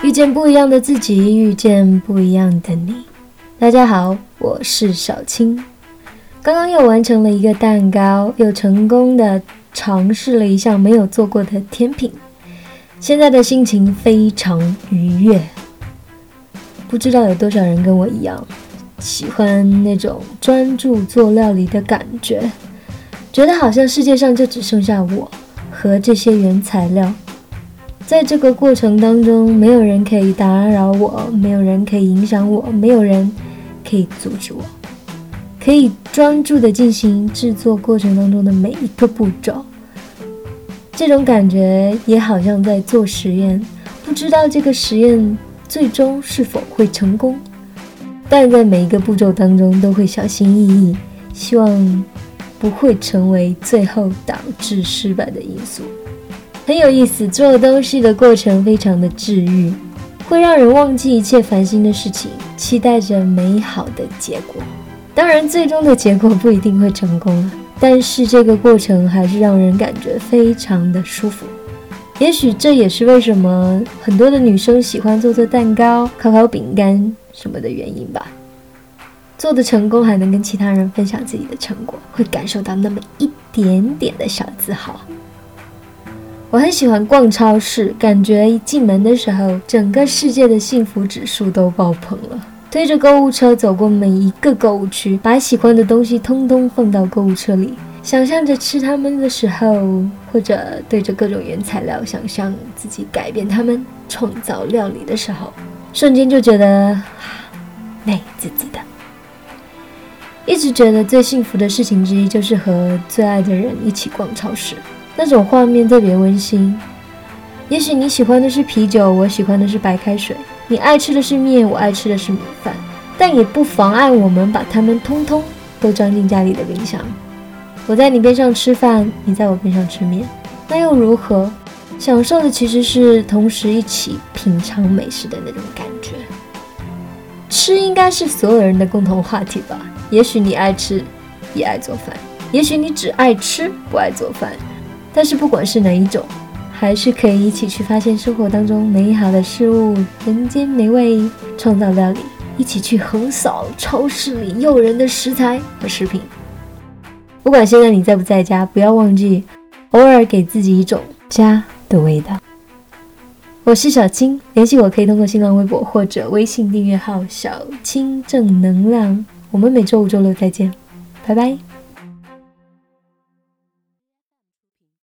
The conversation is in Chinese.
遇见不一样的自己，遇见不一样的你。大家好，我是小青。刚刚又完成了一个蛋糕，又成功的尝试了一项没有做过的甜品，现在的心情非常愉悦。不知道有多少人跟我一样，喜欢那种专注做料理的感觉，觉得好像世界上就只剩下我和这些原材料。在这个过程当中，没有人可以打扰我，没有人可以影响我，没有人可以阻止我，可以专注的进行制作过程当中的每一个步骤。这种感觉也好像在做实验，不知道这个实验最终是否会成功，但在每一个步骤当中都会小心翼翼，希望不会成为最后导致失败的因素。很有意思，做东西的过程非常的治愈，会让人忘记一切烦心的事情，期待着美好的结果。当然，最终的结果不一定会成功啊，但是这个过程还是让人感觉非常的舒服。也许这也是为什么很多的女生喜欢做做蛋糕、烤烤饼干什么的原因吧。做的成功，还能跟其他人分享自己的成果，会感受到那么一点点的小自豪。我很喜欢逛超市，感觉一进门的时候，整个世界的幸福指数都爆棚了。推着购物车走过每一个购物区，把喜欢的东西通通放到购物车里，想象着吃它们的时候，或者对着各种原材料想象自己改变它们、创造料理的时候，瞬间就觉得美滋滋的。一直觉得最幸福的事情之一，就是和最爱的人一起逛超市。那种画面特别温馨。也许你喜欢的是啤酒，我喜欢的是白开水；你爱吃的是面，我爱吃的是米饭。但也不妨碍我们把它们通通都装进家里的冰箱。我在你边上吃饭，你在我边上吃面，那又如何？享受的其实是同时一起品尝美食的那种感觉。吃应该是所有人的共同话题吧？也许你爱吃，也爱做饭；也许你只爱吃，不爱做饭。但是不管是哪一种，还是可以一起去发现生活当中美好的事物，人间美味，创造料理，一起去横扫超市里诱人的食材和食品。不管现在你在不在家，不要忘记偶尔给自己一种家的味道。我是小青，联系我可以通过新浪微博或者微信订阅号“小青正能量”。我们每周五、周六再见，拜拜。